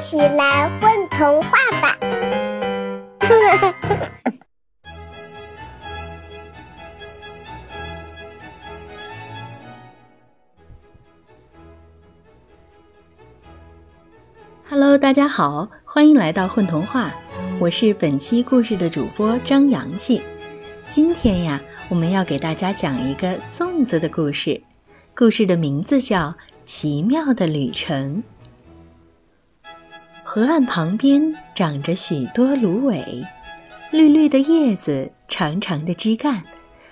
起来混童话吧！Hello，大家好，欢迎来到混童话，我是本期故事的主播张阳气。今天呀，我们要给大家讲一个粽子的故事，故事的名字叫《奇妙的旅程》。河岸旁边长着许多芦苇，绿绿的叶子，长长的枝干，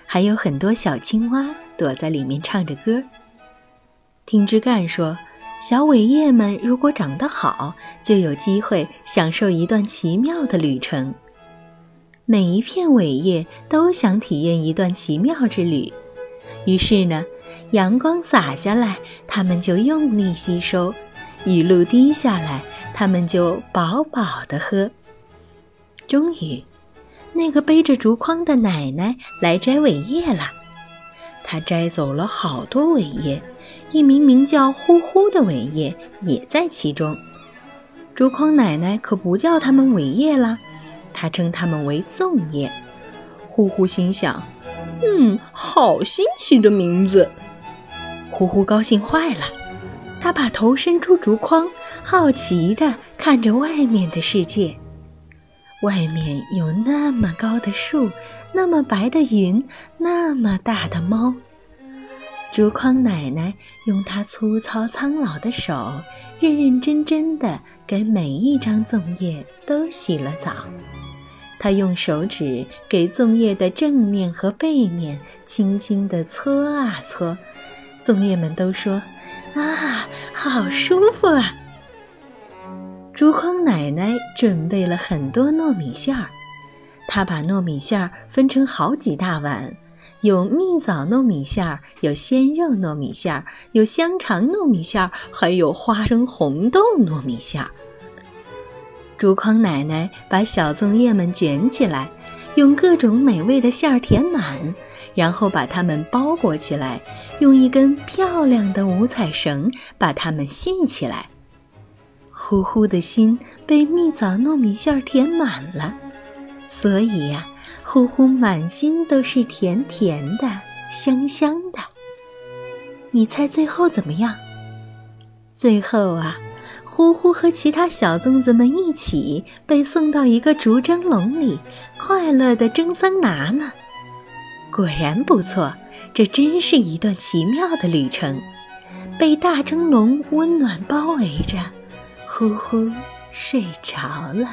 还有很多小青蛙躲在里面唱着歌。听枝干说，小苇叶们如果长得好，就有机会享受一段奇妙的旅程。每一片苇叶都想体验一段奇妙之旅，于是呢，阳光洒下来，它们就用力吸收；雨露滴下来。他们就饱饱的喝。终于，那个背着竹筐的奶奶来摘苇叶了。她摘走了好多苇叶，一名名叫呼呼的苇叶也在其中。竹筐奶奶可不叫它们苇叶啦，她称它们为粽叶。呼呼心想：“嗯，好新奇的名字。”呼呼高兴坏了，他把头伸出竹筐。好奇地看着外面的世界，外面有那么高的树，那么白的云，那么大的猫。竹筐奶奶用她粗糙苍老的手，认认真真地给每一张粽叶都洗了澡。她用手指给粽叶的正面和背面轻轻地搓啊搓，粽叶们都说：“啊，好舒服啊！”竹筐奶奶准备了很多糯米馅儿，她把糯米馅儿分成好几大碗，有蜜枣糯米馅儿，有鲜肉糯米馅儿，有香肠糯米馅儿，还有花生红豆糯米馅儿。竹筐奶奶把小粽叶们卷起来，用各种美味的馅儿填满，然后把它们包裹起来，用一根漂亮的五彩绳把它们系起来。呼呼的心被蜜枣糯米馅儿填满了，所以呀，呼呼满心都是甜甜的、香香的。你猜最后怎么样？最后啊，呼呼和其他小粽子们一起被送到一个竹蒸笼里，快乐的蒸桑拿呢。果然不错，这真是一段奇妙的旅程，被大蒸笼温暖包围着。呼呼睡着了。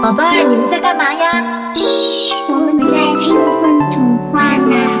宝贝儿，你们在干嘛呀？嘘，我们在听《混童话》呢。